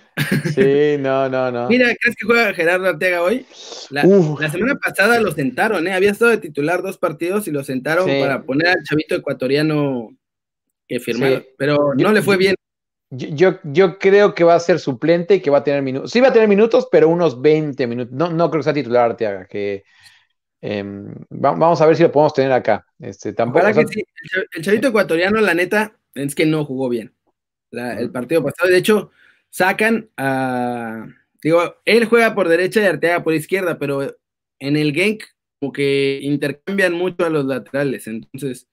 Sí, no, no, no.
Mira, ¿crees que juega Gerardo Arteaga hoy? La, semana pasada lo sentaron, ¿eh? Había estado de titular dos partidos y lo sentaron
Sí.
para poner al chavito ecuatoriano que firmaron,
Sí.
pero
Yo-
no le fue bien.
Yo, yo, yo creo que va a ser suplente y que va a tener minutos. Sí va a tener minutos, pero unos 20 minutos. No, no creo que sea titular Arteaga, que va- vamos a ver si lo podemos tener acá. Este, tampoco,
Ojalá
o sea,
que sí. El chav- El chavito ecuatoriano, la neta, es que no jugó bien la- el partido pasado. De hecho, sacan a. Digo, él juega por derecha y Arteaga por izquierda, pero en el Genk, como que intercambian mucho a los laterales. Entonces,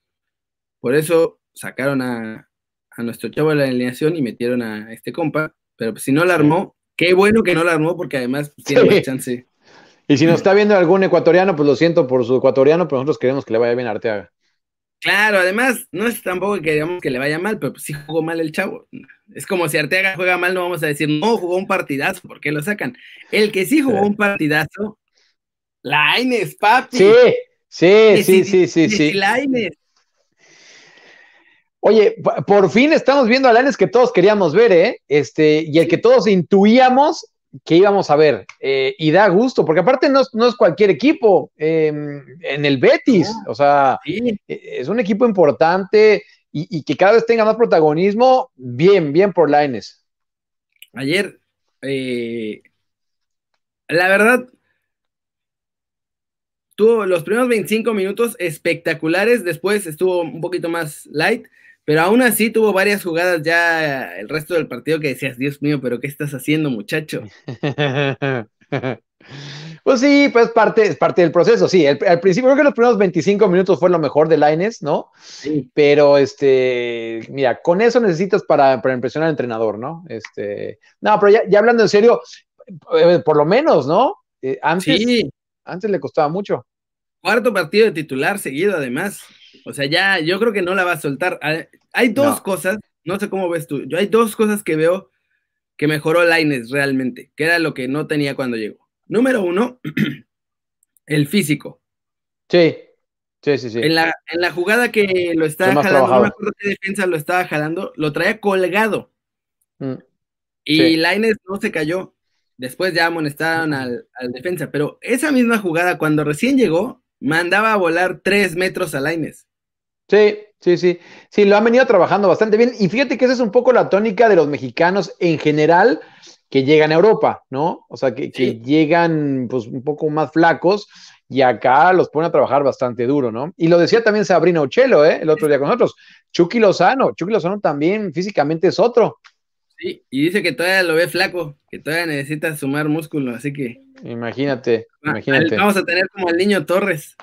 por eso sacaron a, a nuestro chavo de la alineación y metieron a este compa. Pero pues, si no la armó, qué bueno que no la armó, porque además pues, tiene
Sí.
más chance.
Y si nos está viendo algún ecuatoriano, pues lo siento por su ecuatoriano, pero nosotros queremos que le vaya bien a Arteaga.
Claro, además, no es tampoco que queramos que le vaya mal, pero pues sí jugó mal el chavo. Es como si Arteaga juega mal, no vamos a decir, no, jugó un partidazo, ¿por qué lo sacan? El que sí jugó un partidazo, Laines, papi.
Sí, sí, sí, sí, sí, sí.
Laines.
Oye, por fin estamos viendo a Lanes que todos queríamos ver, ¿eh? Este, y el que todos intuíamos que íbamos a ver. Eh, y da gusto, porque aparte no, es- no es cualquier equipo. eh, en el Betis, o sea,
Sí,
eh, es un equipo importante y, y que cada vez tenga más protagonismo. Bien, bien por Laines.
ayer, eh, la verdad, tuvo los primeros 25 minutos espectaculares, después estuvo un poquito más light, pero aún así tuvo varias jugadas ya el resto del partido que decías, Dios mío, pero ¿qué estás haciendo, muchacho? *laughs*
Pues sí, pues parte, es parte del proceso. Sí, el- al principio creo que los primeros 25 minutos fue lo mejor de Laines, ¿no?
Sí,
Pero este, mira, con eso necesitas para, para impresionar al entrenador, ¿no? Este, no, pero ya, ya hablando en serio, eh, por lo menos, ¿no? Eh, antes,
sí.
antes le costaba mucho.
cuarto partido de titular seguido, además. O sea, ya yo creo que no la va a soltar. Hay dos cosas, no sé cómo ves tú, yo hay dos cosas que veo que mejoró Laines realmente, que era lo que no tenía cuando llegó. Número uno, *clears throat* el físico.
Sí, sí, sí, sí.
En la, en la jugada que lo estaba jalando, no me acuerdo qué defensa lo estaba jalando, lo traía colgado. Mm, y Laines no se cayó. Después ya amonestaron al, al, defensa, pero esa misma jugada, cuando recién llegó, mandaba a volar tres metros a Laines.
Sí, sí, sí. Sí, lo han venido trabajando bastante bien. Y fíjate que esa es un poco la tónica de los mexicanos en general que llegan a Europa, ¿no? O sea, que, que llegan pues un poco más flacos y acá los pone a trabajar bastante duro, ¿no? Y lo decía también Sabrina Uchelo, ¿eh? El otro día con nosotros. Chucky Lozano, Chucky Lozano también físicamente es otro.
Sí, y dice que todavía lo ve flaco, que todavía necesita sumar músculo, así que.
Imagínate, imagínate.
Vamos a tener como al niño Torres.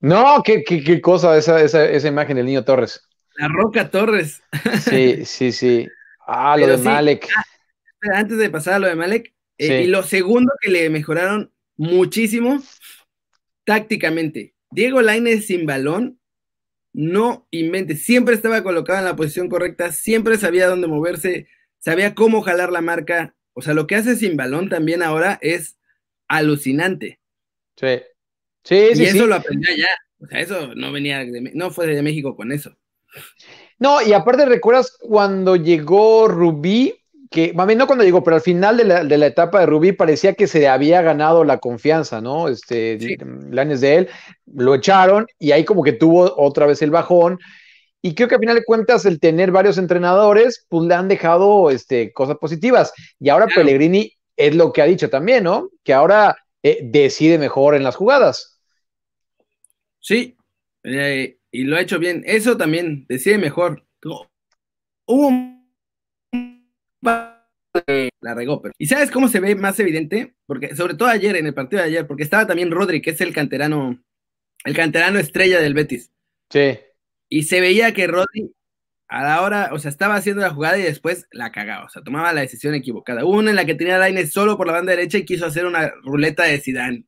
No, qué, qué, qué cosa esa, esa, esa, imagen del niño Torres.
La Roca Torres.
Sí, sí, sí. Ah, lo de Malek.
Ah, antes de pasar a lo de Malek, eh, y lo segundo que le mejoraron muchísimo tácticamente. Diego Lainez sin balón, no invente, siempre estaba colocado en la posición correcta, siempre sabía dónde moverse, sabía cómo jalar la marca. O sea, lo que hace sin balón también ahora es alucinante.
Sí. Sí,
sí, y eso lo aprendí allá. O sea, eso no venía de, no fue de México con eso.
No, y aparte recuerdas cuando llegó Rubí, que, mami, no cuando llegó, pero al final de la, de la, etapa de Rubí parecía que se había ganado la confianza, ¿no? Este, sí. de él, lo echaron y ahí como que tuvo otra vez el bajón y creo que al final de cuentas, el tener varios entrenadores, pues le han dejado este, cosas positivas. Y ahora Pellegrini es lo que ha dicho también, ¿no? Que ahora eh, decide mejor en las jugadas.
Sí, eh, y lo ha hecho bien. Eso también, decide mejor. Hubo la regó, pero. ¿Y sabes cómo se ve más evidente? Porque, sobre todo ayer, en el partido de ayer, porque estaba también Rodri, que es el canterano, el canterano estrella del Betis.
Sí.
Y se veía que Rodri a la hora, o sea, estaba haciendo la jugada y después la cagaba, o sea, tomaba la decisión equivocada. Una en la que tenía a Lainez solo por la banda derecha y quiso hacer una ruleta de Zidane,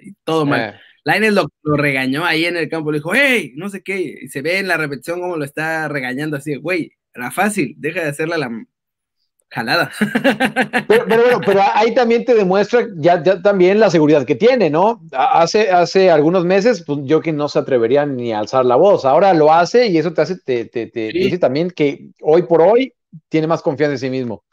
y todo mal. Eh. lo, lo, regañó ahí en el campo, le dijo, hey, no sé qué, y se ve en la repetición cómo lo está regañando así, güey, era fácil, deja de hacerla la, jalada. *laughs*
Pero, pero, pero ahí también te demuestra ya, ya, también la seguridad que tiene, ¿no? Hace, hace algunos meses, pues yo que no se atrevería ni a alzar la voz. Ahora lo hace y eso te hace, te, te, te sí. dice también que hoy por hoy tiene más confianza en sí mismo.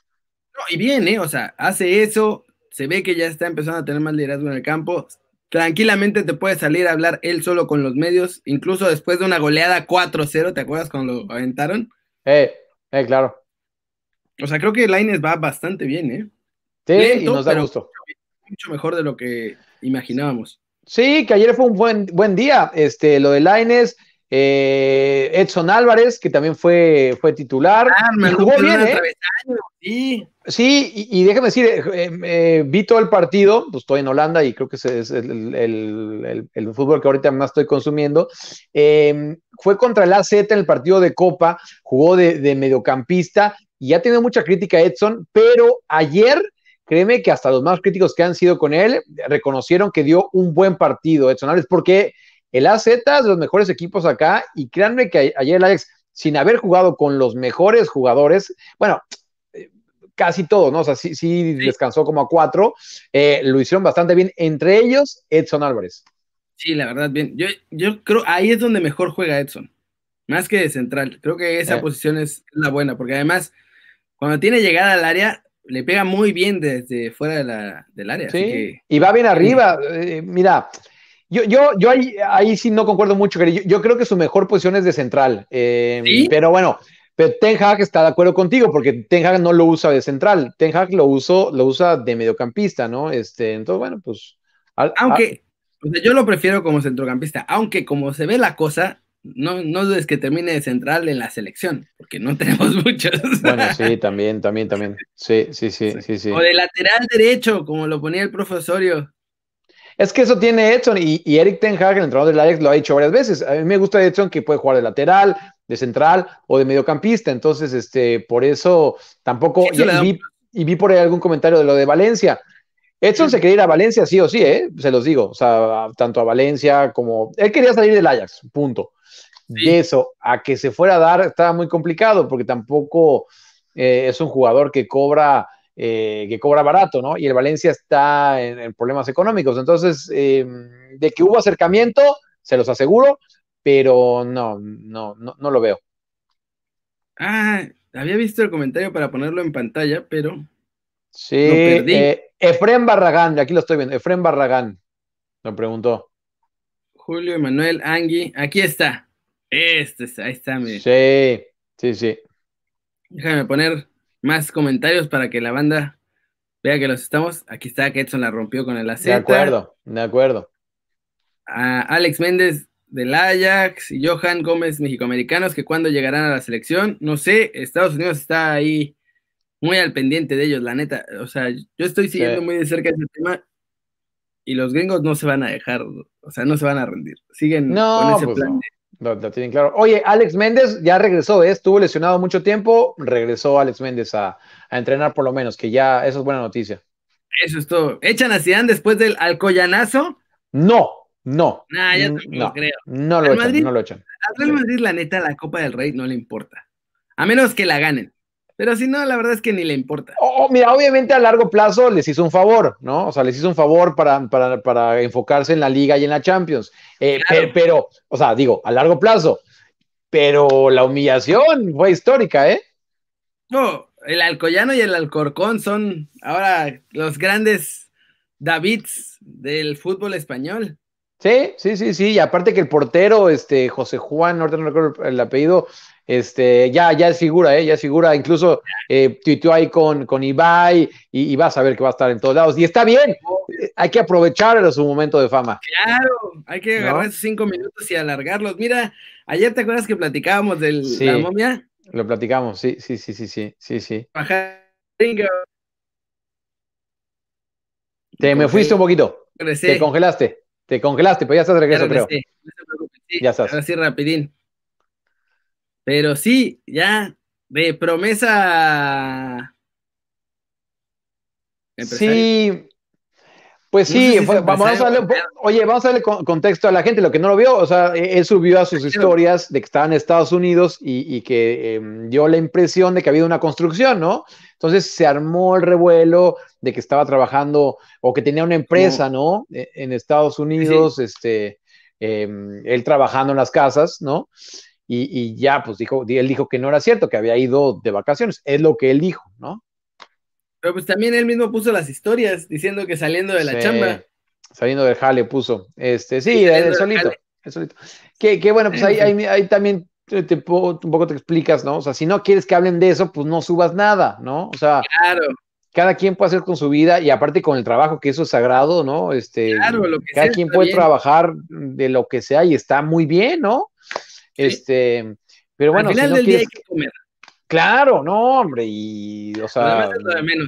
No, y bien, ¿eh? O sea, hace eso, se ve que ya está empezando a tener más liderazgo en el campo. Tranquilamente te puede salir a hablar él solo con los medios, incluso después de una goleada 4-0, ¿te acuerdas cuando lo aventaron?
Eh, eh, claro.
O sea, creo que Laines va bastante bien, ¿eh?
Sí, Lento, y nos da gusto.
Mucho mejor de lo que imaginábamos.
Sí, que ayer fue un buen, buen día. Este, lo de Laines, eh, Edson Álvarez, que también fue, fue titular.
Ah, me jugó bien, ¿eh? Sí,
sí y, y, déjame decir, eh, eh, vi todo el partido, pues estoy en Holanda y creo que ese es el, el, el, el fútbol que ahorita más estoy consumiendo. Fue contra el AZ en el partido de Copa, jugó de, de mediocampista y ya tiene mucha crítica Edson, pero ayer, créeme que hasta los más críticos que han sido con él reconocieron que dio un buen partido Edson Álvarez, porque el AZ es de los mejores equipos acá, y créanme que ayer el Alex, sin haber jugado con los mejores jugadores, bueno, casi todos, ¿no? O sea, sí, sí, sí. descansó como a cuatro, eh, lo hicieron bastante bien, entre ellos Edson Álvarez.
Sí, la verdad, bien. Yo, yo creo ahí es donde mejor juega Edson, más que de central. Creo que esa eh. posición es la buena, porque además cuando tiene llegada al área, le pega muy bien desde fuera de la, del área.
Sí, que, y va bien arriba. Eh, mira, yo, yo, yo ahí, ahí, sí no concuerdo mucho. Yo, yo, creo que su mejor posición es de central. Eh, ¿Sí? Pero bueno, pero Ten Hag está de acuerdo contigo, porque Ten Hag no lo usa de central. Ten Hag lo, uso, lo usa de mediocampista, ¿no? Este, entonces, bueno, pues.
Al, aunque, al... o sea, yo lo prefiero como centrocampista, aunque como se ve la cosa, no, no dudes que termine de central en la selección, porque no *laughs* tenemos muchos.
Bueno, sí, también, también, también. Sí, sí, sí, sí, sí.
O de lateral derecho, como lo ponía el profesorio.
Es que eso tiene Edson y, y Eric Ten Hag, el entrenador del Ajax, lo ha dicho varias veces. A mí me gusta Edson que puede jugar de lateral, de central o de mediocampista. Entonces, este, por eso tampoco. Y, vi, y vi por ahí algún comentario de lo de Valencia Edson se quería ir a Valencia, sí o sí, ¿eh? se los digo. O sea, tanto a Valencia como. Él quería salir del Ajax, punto. Y eso, a que se fuera a dar, estaba muy complicado, porque tampoco eh, es un jugador que cobra, eh, que cobra barato, ¿no? Y el Valencia está en, problemas económicos. Entonces, eh, de que hubo acercamiento, se los aseguro, pero no, no, no, no lo veo.
Ah, había visto el comentario para ponerlo en pantalla, pero.
Sí, eh, Efren Barragán, aquí lo estoy viendo. Efren Barragán me preguntó.
Julio Emanuel Angui, aquí está. Este ahí está.
Sí, sí, sí.
Déjame poner más comentarios para que la banda vea que los estamos. Aquí está, que Edson la rompió con el AC.
De acuerdo, de acuerdo.
Alex Méndez del Ajax y Johan Gómez, mexicoamericanos, que cuando llegarán a la selección, no sé, Estados Unidos está ahí muy al pendiente de ellos, la neta. O sea, yo estoy siguiendo muy de cerca ese tema y los gringos no se van a dejar, o sea, no se van a rendir. Siguen con ese
pues
plan.
No. Lo, tienen claro. Oye, Alex Méndez ya regresó, ¿eh? estuvo lesionado mucho tiempo, regresó Alex Méndez a, a, entrenar por lo menos, que ya, eso es buena noticia.
Eso es todo. ¿Echan a Zidane después del alcoyanazo?
No, no.
Nah, ya no, creo.
No lo, echan, Madrid, no lo echan.
A Real Madrid, la neta, la Copa del Rey no le importa. A menos que la ganen. Pero si no, la verdad es que ni le importa.
Oh, mira, obviamente a largo plazo les hizo un favor, ¿no? O sea, les hizo un favor para, para, para enfocarse en la Liga y en la Champions. Eh, claro. pero, o sea, digo, a largo plazo. Pero la humillación fue histórica, ¿eh?
No, el Alcoyano y el Alcorcón son ahora los grandes Davids del fútbol español.
Sí, sí, sí, sí. Y aparte que el portero, este, José Juan, no recuerdo el apellido, este, ya, ya es figura, ¿eh? ya es figura, incluso eh, tuiteó ahí con, con Ibai y, y, vas a ver que va a estar en todos lados. Y está bien, hay que aprovechar su momento de fama.
Claro, hay que agarrar ¿no? esos cinco minutos y alargarlos. Mira, ayer te acuerdas que platicábamos de
sí,
la momia.
Lo platicamos, sí, sí, sí, sí, sí, sí, sí. Te me fuiste un poquito.
Regresé.
Te congelaste, te congelaste, pero ya estás de regreso, creo.
No preocupe, sí,
ya estás.
Ahora sí, rapidín. Pero sí, ya de promesa.
Sí, pues sí, no sé si fue, vamos a darle, oye, vamos a darle contexto a la gente, lo que no lo vio, o sea, e-, él subió a sus historias de que estaba en Estados Unidos y, y que eh, dio la impresión de que había una construcción, ¿no? Entonces se armó el revuelo de que estaba trabajando o que tenía una empresa, ¿no? E-, En Estados Unidos, sí. este, eh, él trabajando en las casas, ¿no? Y, y, ya, pues dijo, él dijo que no era cierto, que había ido de vacaciones, es lo que él dijo, ¿no?
Pero pues también él mismo puso las historias diciendo que saliendo de la sí, chamba.
Saliendo del jale puso. Este, sí, el, solito, el solito. Que, que bueno, pues ahí, ahí, ahí también te, te, un poco te explicas, ¿no? O sea, si no quieres que hablen de eso, pues no subas nada, ¿no? O sea,
claro.
cada quien puede hacer con su vida y aparte con el trabajo, que eso es sagrado, ¿no? Este,
claro, lo que
cada
sea,
quien puede bien. trabajar de lo que sea y está muy bien, ¿no? Este, pero bueno,
Al final
si no
del
quieres...
día hay que comer.
Claro, no, hombre, y, o sea,
de menos.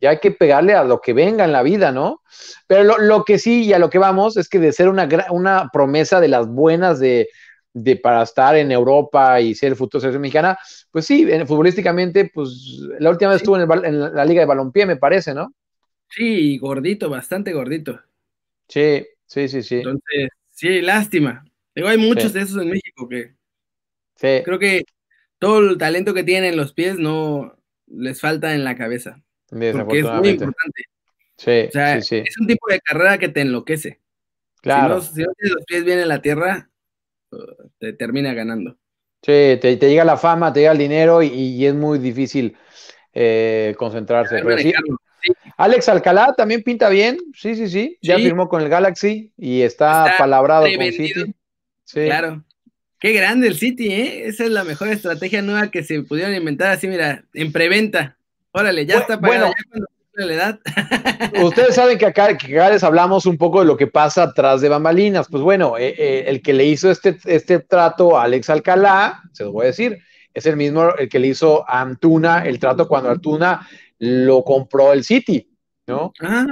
ya hay que pegarle a lo que venga en la vida, ¿no? Pero lo, lo que sí y a lo que vamos es que de ser una, una promesa de las buenas de, de, para estar en Europa y ser el futuro selección mexicana, pues sí, en, futbolísticamente, pues la última vez sí. estuvo en, el, en, la Liga de Balompié, me parece, ¿no?
Sí, gordito, bastante gordito.
Sí, sí, sí, sí.
Entonces, sí, lástima. Digo, hay muchos sí. de esos en México que
sí.
creo que todo el talento que tienen en los pies no les falta en la cabeza. Porque es muy importante.
Sí,
o sea,
sí,
es un tipo de carrera que te enloquece.
Claro.
Si no, si no tienes los pies bien en la tierra, te termina ganando.
Sí, te, te llega la fama, te llega el dinero y, y es muy difícil eh, concentrarse. Pero sí, sí. Alex Alcalá también pinta bien, sí, sí, sí. Ya firmó con el Galaxy y está, está palabrado con City.
Sí. Claro. Qué grande el City, ¿eh? Esa es la mejor estrategia nueva que se pudieron inventar así, mira, en preventa. Órale, ya está pagado,
bueno,
ya cuando la edad. *laughs*
Ustedes saben que acá, que acá, les hablamos un poco de lo que pasa atrás de bambalinas. Pues bueno, eh, eh, el que le hizo este, este trato a Alex Alcalá, se los voy a decir, es el mismo el que le hizo a Antuna el trato cuando Antuna lo compró el City, ¿no?
Ah,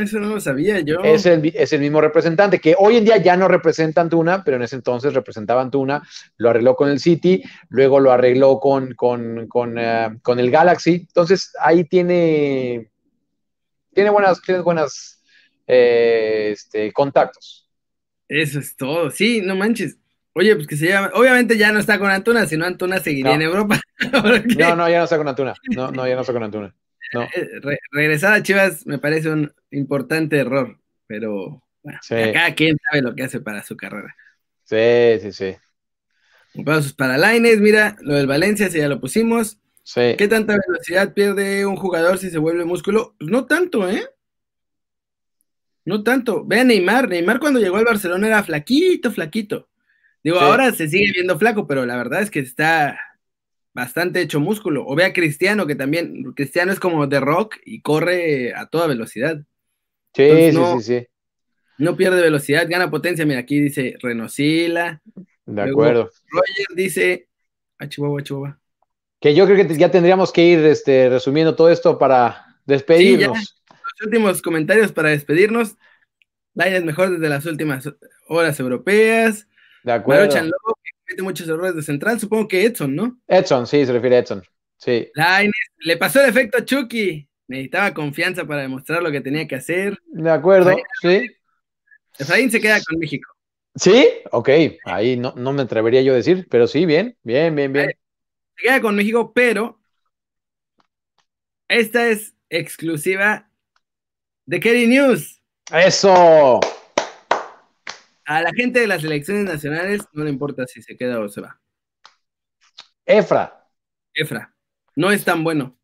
eso no lo sabía yo.
Es el, es el mismo representante que hoy en día ya no representa Antuna, pero en ese entonces representaba Antuna, lo arregló con el City, luego lo arregló con, con, con, uh, con el Galaxy. Entonces ahí tiene tiene buenas, tiene buenas eh, este, contactos.
Eso es todo. Sí, no manches. Oye, pues que se llama. Obviamente ya no está con Antuna, sino Antuna seguiría
No.
en Europa. *laughs*
No, no, ya no está con Antuna. No, no, ya no está con Antuna. No.
Eh, Re- regresar a Chivas me parece un importante error, pero bueno,
Sí.
cada quien sabe lo que hace para su carrera.
Sí, sí, sí.
Aplausos para Laines, mira, lo del Valencia, si ya lo pusimos.
Sí.
¿Qué tanta velocidad pierde un jugador si se vuelve músculo? Pues no tanto, ¿eh? No tanto. Ve a Neymar. Neymar cuando llegó al Barcelona era flaquito, flaquito. Digo,
Sí.
ahora se sigue viendo flaco, pero la verdad es que está bastante hecho músculo. O ve a Cristiano, que también, Cristiano es como de rock y corre a toda velocidad.
Sí,
Entonces,
sí,
no-
sí, sí.
No pierde velocidad, gana potencia. Mira, aquí dice Renosila.
De acuerdo.
Roger dice. A Chihuahua, a Chihuahua.
Que yo creo que ya tendríamos que ir este, resumiendo todo esto para despedirnos.
Los últimos comentarios para despedirnos. Lainez mejor desde las últimas horas europeas.
de acuerdo.
Maruchan Lobo, comete muchos errores de central. Supongo que Edson, ¿no?
Edson, sí, se refiere a Edson. Sí.
Lainez le pasó el efecto a Chucky. Necesitaba confianza para demostrar lo que tenía que hacer.
De acuerdo, sí.
Efraín se queda con México.
Sí, ok. Ahí no, no me atrevería yo a decir, pero sí, bien, bien, bien, bien.
Se queda con México, pero esta es exclusiva de Kerry News.
Eso.
A la gente de las elecciones nacionales no le importa si se queda o se va.
Efra.
Efra, no es tan bueno.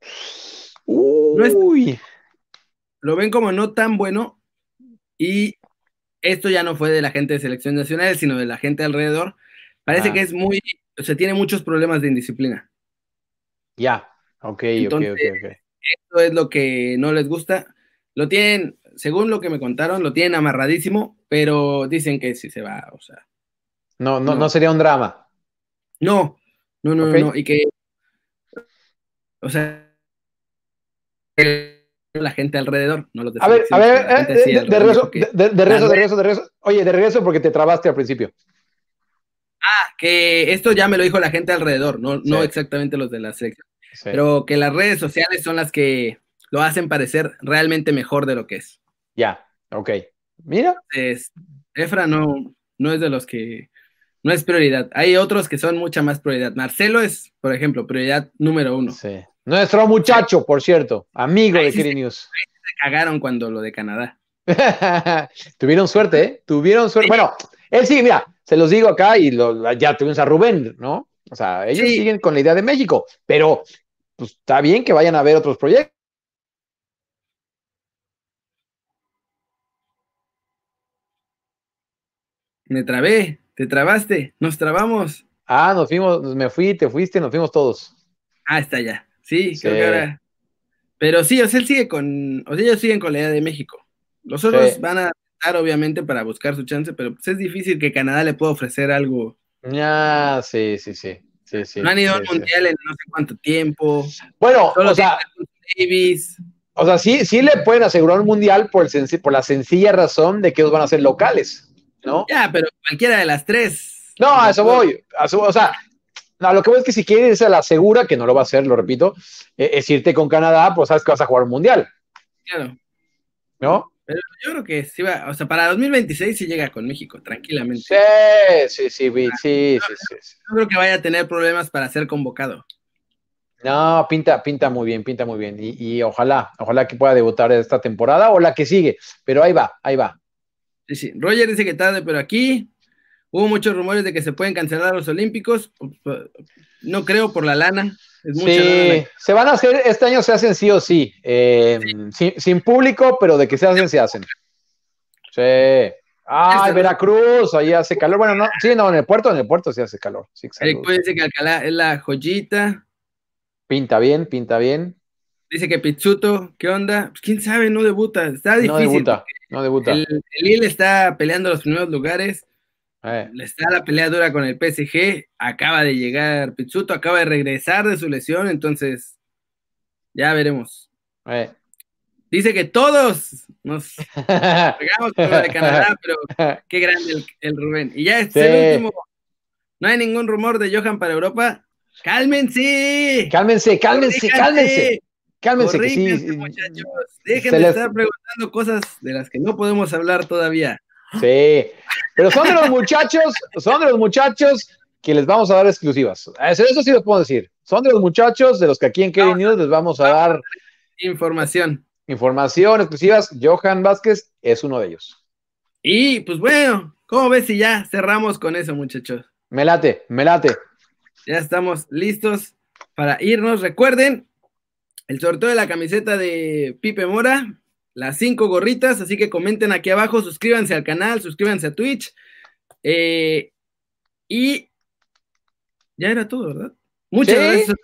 es-
Uy.
Lo ven como no tan bueno y esto ya no fue de la gente de selecciones nacionales, sino de la gente alrededor. Parece
Ah.
que es muy, o sea, tiene muchos problemas de indisciplina.
Ya. Ok, ok,
Entonces-
ok, ok.
Esto es lo que no les gusta. Lo tienen, según lo que me contaron, lo tienen amarradísimo, pero dicen que sí se va, o sea,
No, no,
No.
no sería un drama.
no, no, no,
Ok.
no, y que, o sea, la gente alrededor, no los
A ver, a ver, eh, de, de- regreso, de, de- regreso, de regreso, de regreso. Oye, de regreso porque te trabaste al principio.
que esto ya me lo dijo la gente alrededor, no, no exactamente los de la selección,
Sí.
pero que las redes sociales son las que lo hacen parecer realmente mejor de lo que es.
Ya, ok. Mira,
Entonces, Efra no, no es de los que no es prioridad. Hay otros que son mucha más prioridad. Marcelo es, por ejemplo, prioridad número uno.
sí. Nuestro muchacho, por cierto, amigo
Ahí
de Kiri
se-
News.
Se cagaron cuando lo de Canadá. *laughs*
Tuvieron suerte, ¿eh? Tuvieron suerte. Bueno, él sí, mira, se los digo acá y lo- ya tuvimos a Rubén, ¿no? O sea, ellos
Sí.
siguen con la idea de México, pero pues está bien que vayan a ver otros proyectos.
Me trabé, te trabaste, nos trabamos.
Ah, nos fuimos, me fui, te fuiste, nos fuimos todos.
Ah, está ya. Sí,
Sí.
creo que ahora. Pero sí, o sea, él sigue con, o sea, ellos siguen con la idea de México. Los otros
Sí.
van a estar, obviamente, para buscar su chance, pero pues, es difícil que Canadá le pueda ofrecer algo.
Ya, sí, sí, sí. sí, sí
no han ido
sí,
al mundial en no sé cuánto tiempo.
Bueno,
Solo
o sea,
Davis.
o sea, sí, sí le pueden asegurar un mundial por, el por la sencilla razón de que ellos van a ser locales, ¿no?
Ya, pero cualquiera de las tres.
No, a eso voy. a eso- o sea, no, lo que voy es que si quieres irse a la segura, que no lo va a hacer, lo repito, eh, es irte con Canadá, pues sabes que vas a jugar un mundial,
Claro.
¿no?
Pero yo creo que sí va, o sea, para 2026 sí llega con México, tranquilamente.
Sí, sí, sí, sí, sí, sí, sí.
No creo que vaya a tener problemas para ser convocado.
No, pinta, pinta muy bien, pinta muy bien. Y, y ojalá, ojalá que pueda debutar esta temporada o la que sigue. Pero ahí va, ahí va.
Sí. Roger dice que tarde, pero aquí hubo muchos rumores de que se pueden cancelar los Olímpicos. No creo por la lana. Es mucha
Sí,
lana.
se van a hacer, este año se hacen sí o sí. eh, Sin, sin público, pero de que se hacen, se hacen. Sí. Ay,
Este-
Veracruz, ahí hace calor. Bueno, no, sí, no, en el puerto, en el puerto sí hace calor. Sí,
dice que Alcalá es la joyita.
Pinta bien, pinta bien.
Dice que Pizzuto, ¿qué onda? Pues quién sabe, no debuta. Está
No
difícil.
debuta, no debuta.
El, el Lille está peleando los primeros lugares.
Eh,
Le está la pelea dura con el PSG. Acaba de llegar Pizzuto, acaba de regresar de su lesión. Entonces, ya veremos.
eh.
Dice que todos nos *laughs* pegamos con lo de Canadá, pero qué grande el, el Rubén. Y ya este es
Sí.
el último. No hay ningún rumor de Johan para Europa. ¡Cálmense!
Cálmense, cálmense, cálmense. Cálmense que sí.
Muchachos. Dejen de estar preguntando cosas de las que no podemos hablar todavía.
Sí, pero son de los muchachos, son de los muchachos que les vamos a dar exclusivas. Eso, eso sí los puedo decir. Son de los muchachos de los que aquí en Kevin News les vamos a dar
información.
Información exclusivas. Johan Vázquez es uno de ellos.
Y pues bueno, ¿cómo ves si ya cerramos con eso, muchachos?
Me late, me late.
Ya estamos listos para irnos. Recuerden el sorteo de la camiseta de Pipe Mora, las cinco gorritas, así que comenten aquí abajo, suscríbanse al canal, suscríbanse a Twitch. Eh, y ya era todo, ¿verdad?
Muchas gracias.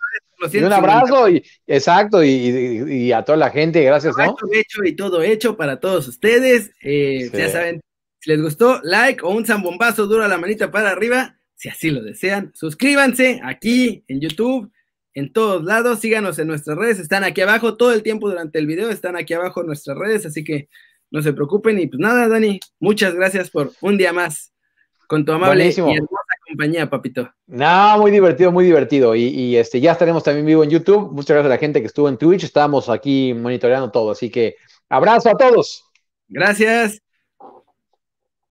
Y un abrazo y exacto y, a toda la gente, gracias, ¿no?
hecho y todo hecho para todos ustedes. Eh, ya saben, si les gustó, like o un zambombazo duro a la manita para arriba, si así lo desean. Suscríbanse aquí en YouTube, en todos lados, síganos en nuestras redes, están aquí abajo todo el tiempo durante el video, están aquí abajo nuestras redes, así que no se preocupen. Y pues nada, Dani, muchas gracias por un día más con tu amable y hermosa compañía, papito.
No, muy divertido, muy divertido. Y, este, ya estaremos también vivo en YouTube. Muchas gracias a la gente que estuvo en Twitch. Estábamos aquí monitoreando todo. Así que abrazo a todos.
Gracias.